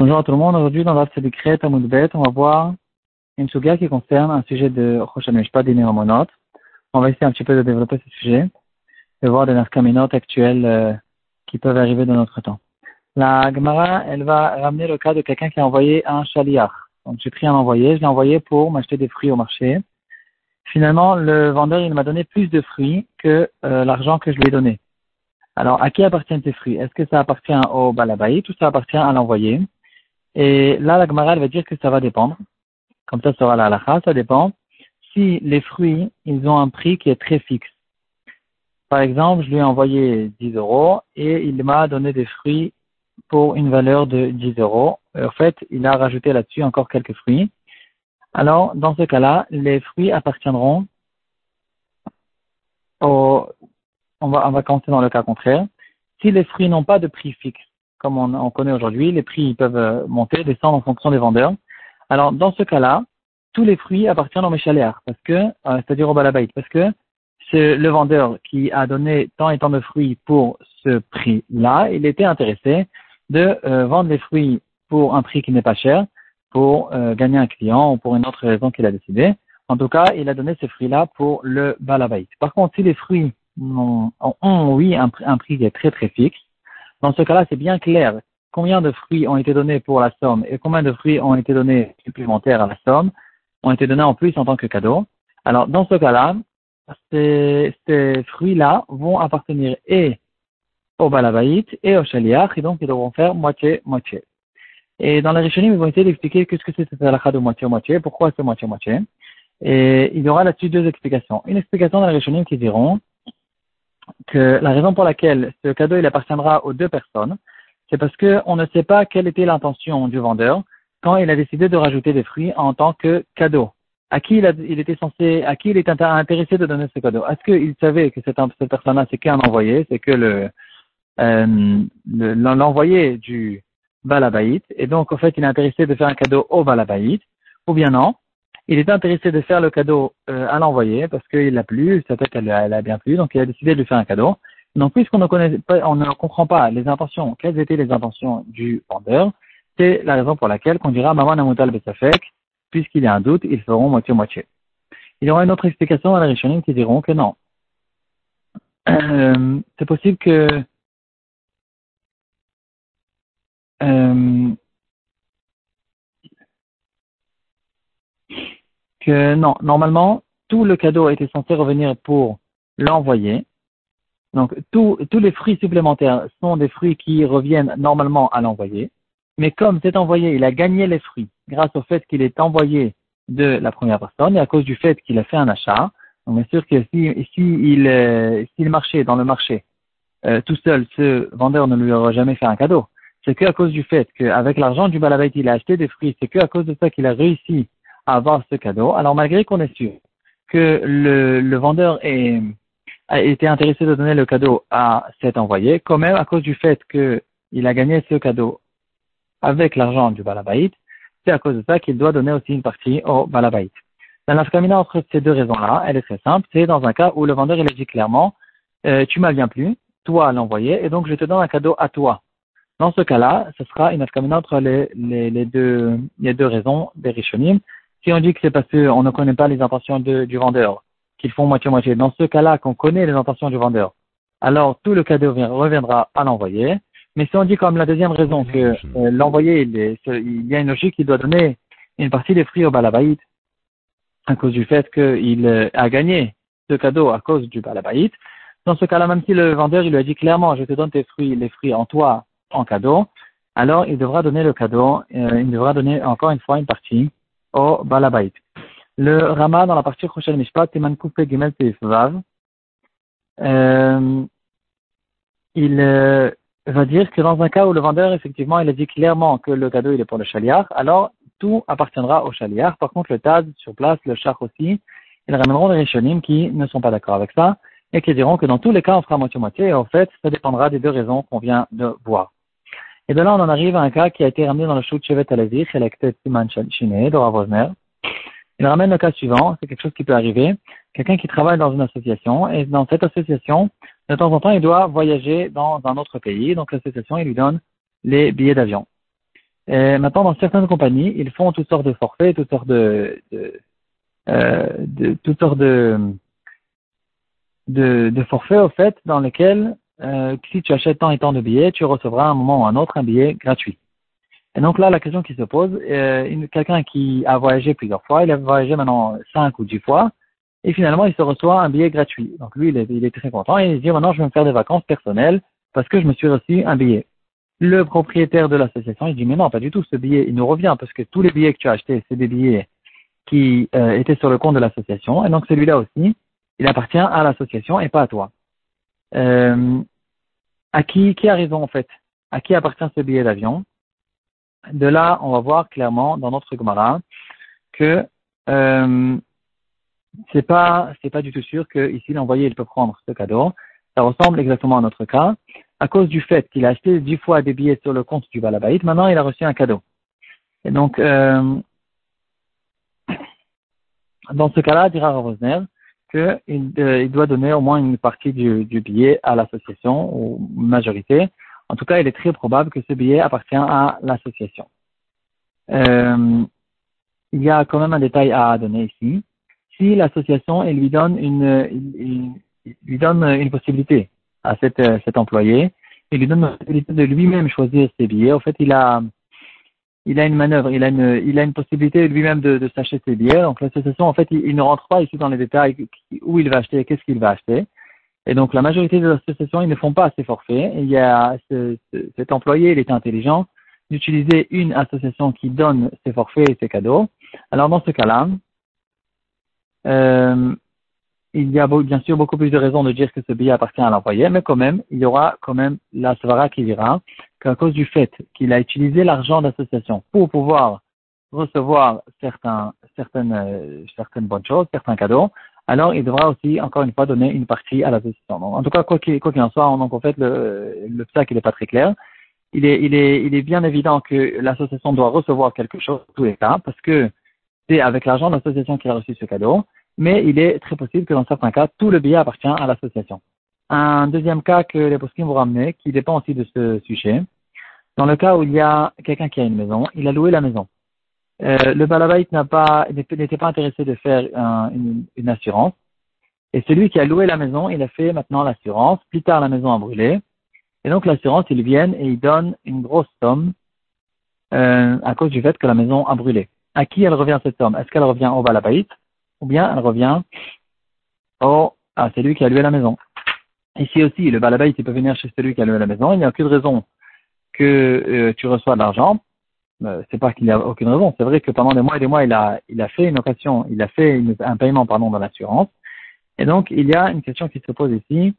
Bonjour à tout le monde. Aujourd'hui, dans l'Af Tzadikret à on va voir une suga qui concerne un sujet de Rosh pas des On va essayer un petit peu de développer ce sujet et voir des narcaminotes actuelles euh, qui peuvent arriver dans notre temps. La Gemara, elle va ramener le cas de quelqu'un qui a envoyé un chaliach. Donc, j'ai pris un envoyé, je l'ai envoyé pour m'acheter des fruits au marché. Finalement, le vendeur, il m'a donné plus de fruits que euh, l'argent que je lui ai donné. Alors, à qui appartiennent ces fruits Est-ce que ça appartient au balabaït ou ça appartient à l'envoyé Et là, la Gemara, va dire que ça va dépendre. Comme ça sera la halakha, ça dépend. Si les fruits, ils ont un prix qui est très fixe. Par exemple, je lui ai envoyé 10 euros et il m'a donné des fruits pour une valeur de 10 euros. En fait, il a rajouté là-dessus encore quelques fruits. Alors, dans ce cas-là, les fruits appartiendront au, on va, on va commencer dans le cas contraire. Si les fruits n'ont pas de prix fixe, comme on, connaît aujourd'hui, les prix peuvent euh, monter, descendre en fonction des vendeurs. Alors, dans ce cas-là, tous les fruits appartiennent au méchaléar, parce que, euh, c'est-à-dire au balabaït, parce que c'est le vendeur qui a donné tant et tant de fruits pour ce prix-là, il était intéressé de euh, vendre les fruits pour un prix qui n'est pas cher, pour gagner un client ou pour une autre raison qu'il a décidé. En tout cas, il a donné ces fruits-là pour le balabaït. Par contre, si les fruits ont, oui, un, prix qui est très très fixe. Dans ce cas-là, c'est bien clair combien de fruits ont été donnés pour la somme et combien de fruits ont été donnés supplémentaires à la somme, ont été donnés en plus en tant que cadeau. Alors, dans ce cas-là, ces, fruits-là vont appartenir et au balabaït et au shaliach, et donc ils devront faire moitié-moitié. Et dans la Rishonim, ils vont essayer d'expliquer qu'est-ce que c'est cette halakha de moitié-moitié, pourquoi c'est moitié-moitié. Et il y aura là-dessus deux explications. Une explication dans la Rishonim qui diront la raison pour laquelle ce cadeau il appartiendra aux deux personnes, c'est parce qu'on ne sait pas quelle était l'intention du vendeur quand il a décidé de rajouter des fruits en tant que cadeau. À qui il, était censé, à qui il était intéressé de donner ce cadeau? Est-ce qu'il savait que cette, personne-là, c'est qu'un envoyé, c'est que le euh, l'envoyé du balabaït, et donc en fait il est intéressé de faire un cadeau au balabaït, ou bien non il était intéressé de faire le cadeau euh, à l'envoyé parce qu'il l'a plu, sa tête elle, a bien plu, donc il a décidé de lui faire un cadeau. Donc puisqu'on ne connaît pas, on ne comprend pas les intentions, quelles étaient les intentions du vendeur, c'est la raison pour laquelle qu'on dira Maman Namutal Besafek, puisqu'il y a un doute, ils feront moitié-moitié. Il y aura une autre explication à la Rishonim qui diront que non. Euh, c'est possible que euh, que non, normalement, tout le cadeau était censé revenir pour l'envoyer. Donc, tous les fruits supplémentaires sont des fruits qui reviennent normalement à l'envoyé. Mais comme cet envoyé, il a gagné les fruits grâce au fait qu'il est envoyé de la première personne et à cause du fait qu'il a fait un achat, donc bien sûr que si, si il, euh, s'il marchait dans le marché euh, tout seul, ce vendeur ne lui aurait jamais fait un cadeau. C'est qu'à cause du fait qu'avec l'argent du balabait, il a acheté des fruits, c'est qu'à cause de ça qu'il a réussi avoir ce cadeau. Alors malgré qu'on est sûr que le, vendeur est, a été intéressé de donner le cadeau à cet envoyé, quand même à cause du fait qu'il a gagné ce cadeau avec l'argent du balabaït, c'est à cause de ça qu'il doit donner aussi une partie au balabaït. La nafkamina entre ces deux raisons-là, elle est très simple. C'est dans un cas où le vendeur il dit clairement, euh, tu m'as bien plu, toi l'envoyé, et donc je te donne un cadeau à toi. Dans ce cas-là, ce sera une nafkamina entre les, les, les, deux, les deux raisons des rishonim. Si on dit que c'est parce qu'on ne connaît pas les intentions du vendeur, qu'ils font moitié-moitié, dans ce cas-là qu'on connaît les intentions du vendeur, alors tout le cadeau reviendra à l'envoyé. Mais si on dit comme la deuxième raison que euh, l'envoyé, il, il, y a une logique qu'il doit donner une partie des fruits au balabaït, à cause du fait qu'il euh, a gagné ce cadeau à cause du balabaït, dans ce cas-là, même si le vendeur il lui a dit clairement, je te donne tes fruits, les fruits en toi en cadeau, alors il devra donner le cadeau, euh, il devra donner encore une fois une partie au Balabait. Le Rama dans la partie Rochel Mishpat, Timan Coupé Gimel Vav, euh, il euh, va dire que dans un cas où le vendeur, effectivement, il a dit clairement que le cadeau il est pour le chaliar, alors tout appartiendra au chaliar. Par contre, le Taz sur place, le char aussi, ils ramèneront les Rishonim qui ne sont pas d'accord avec ça et qui diront que dans tous les cas, on fera moitié-moitié. Et en fait, ça dépendra des deux raisons qu'on vient de voir. Et de là, on en arrive à un cas qui a été ramené dans le show de Chevet Alazir, Siman Shine, de Rav Il ramène le cas suivant, c'est quelque chose qui peut arriver. Quelqu'un qui travaille dans une association, et dans cette association, de temps en temps, il doit voyager dans un autre pays, donc l'association, il lui donne les billets d'avion. Et maintenant, dans certaines compagnies, ils font toutes sortes de forfaits, toutes sortes de, de, euh, de toutes sortes de, de, de, forfaits, au fait, dans lesquels, euh, si tu achètes tant et tant de billets, tu recevras à un moment ou à un autre un billet gratuit. Et donc là, la question qui se pose, euh, quelqu'un qui a voyagé plusieurs fois, il a voyagé maintenant cinq ou dix fois, et finalement, il se reçoit un billet gratuit. Donc lui, il est, il est très content, et il se dit, maintenant, je vais me faire des vacances personnelles, parce que je me suis reçu un billet. Le propriétaire de l'association, il dit, mais non, pas du tout, ce billet, il nous revient, parce que tous les billets que tu as achetés, c'est des billets qui euh, étaient sur le compte de l'association, et donc celui-là aussi, il appartient à l'association et pas à toi. Euh, à qui, qui a raison en fait? À qui appartient ce billet d'avion? De là, on va voir clairement dans notre Gemara que euh, c'est pas c'est pas du tout sûr que ici l'envoyé il peut prendre ce cadeau. Ça ressemble exactement à notre cas. À cause du fait qu'il a acheté dix fois des billets sur le compte du Balabaït, maintenant il a reçu un cadeau. Et donc, euh, dans ce cas-là, dira Rosner qu'il euh, il doit donner au moins une partie du, du billet à l'association, ou majorité. En tout cas, il est très probable que ce billet appartient à l'association. Euh, il y a quand même un détail à donner ici. Si l'association lui donne une, lui donne une possibilité à cet, cet employé, il lui donne la possibilité de lui-même choisir ses billets. En fait, il a il a une manœuvre, il a une, il a une possibilité lui-même de, de s'acheter ses billets. Donc l'association, en fait, il, ne rentre pas ici dans les détails où il va acheter, et qu'est-ce qu'il va acheter. Et donc la majorité des associations, ils ne font pas ces forfaits. il y a ce, cet employé, il est intelligent d'utiliser une association qui donne ses forfaits et ses cadeaux. Alors dans ce cas-là, euh, il y a bien sûr beaucoup plus de raisons de dire que ce billet appartient à l'employé, mais quand même, il y aura quand même la Svara qui dira qu'à cause du fait qu'il a utilisé l'argent d'association pour pouvoir recevoir certains, certaines, euh, certaines bonnes choses, certains cadeaux, alors il devra aussi, encore une fois, donner une partie à l'association. en tout cas, quoi qu'il en soit, donc en fait, le, le il n'est pas très clair. Il est, il, est, il est bien évident que l'association doit recevoir quelque chose tous les cas, parce que c'est avec l'argent de l'association qu'il a reçu ce cadeau mais il est très possible que dans certains cas, tout le billet appartient à l'association. Un deuxième cas que les poskim vont ramener, qui dépend aussi de ce sujet, dans le cas où il y a quelqu'un qui a une maison, il a loué la maison. Euh, le balabait n'a pas, n'était pas intéressé de faire une, une, assurance. Et celui qui a loué la maison, il a fait maintenant l'assurance. Plus tard, la maison a brûlé. Et donc, l'assurance, ils viennent et ils donnent une grosse somme euh, à cause du fait que la maison a brûlé. À qui elle revient cette somme? Est-ce qu'elle revient au balabait ou bien elle revient au, à celui qui a loué la maison. Ici aussi, le balabait, il peut venir chez celui qui a loué la maison. Il n'y a aucune raison que euh, tu reçois de l'argent. Euh, c'est pas qu'il n'y a aucune raison. C'est vrai que pendant des mois et des mois, il a, il a fait une occasion, il a fait un paiement, pardon, dans l'assurance. Et donc, il y a une question qui se pose ici.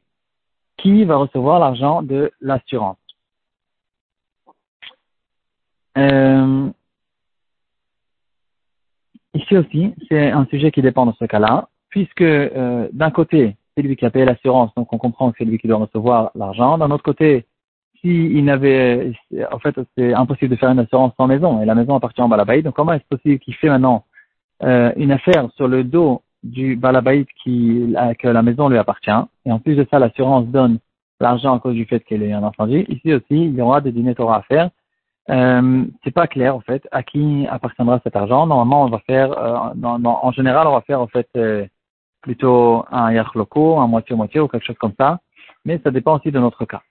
Qui va recevoir l'argent de l'assurance? Euh, Ici aussi, c'est un sujet qui dépend de ce cas-là, puisque euh, d'un côté, c'est lui qui a payé l'assurance, donc on comprend que c'est lui qui doit recevoir l'argent. D'un autre côté, s'il n'avait, en fait, c'est impossible de faire une assurance sans maison, et la maison appartient au balabaïd. Donc comment est-ce possible qu'il fait maintenant euh, une affaire sur le dos du balabaïd qui, que la maison lui appartient, et en plus de ça, l'assurance donne l'argent à cause du fait qu'elle est un entendu. Ici aussi, il y aura des dîners Torah à faire, euh, c'est pas clair en fait à qui appartiendra cet argent. Normalement, on va faire, euh, en général, on va faire en fait euh, plutôt un loco, un moitié-moitié ou quelque chose comme ça. Mais ça dépend aussi de notre cas.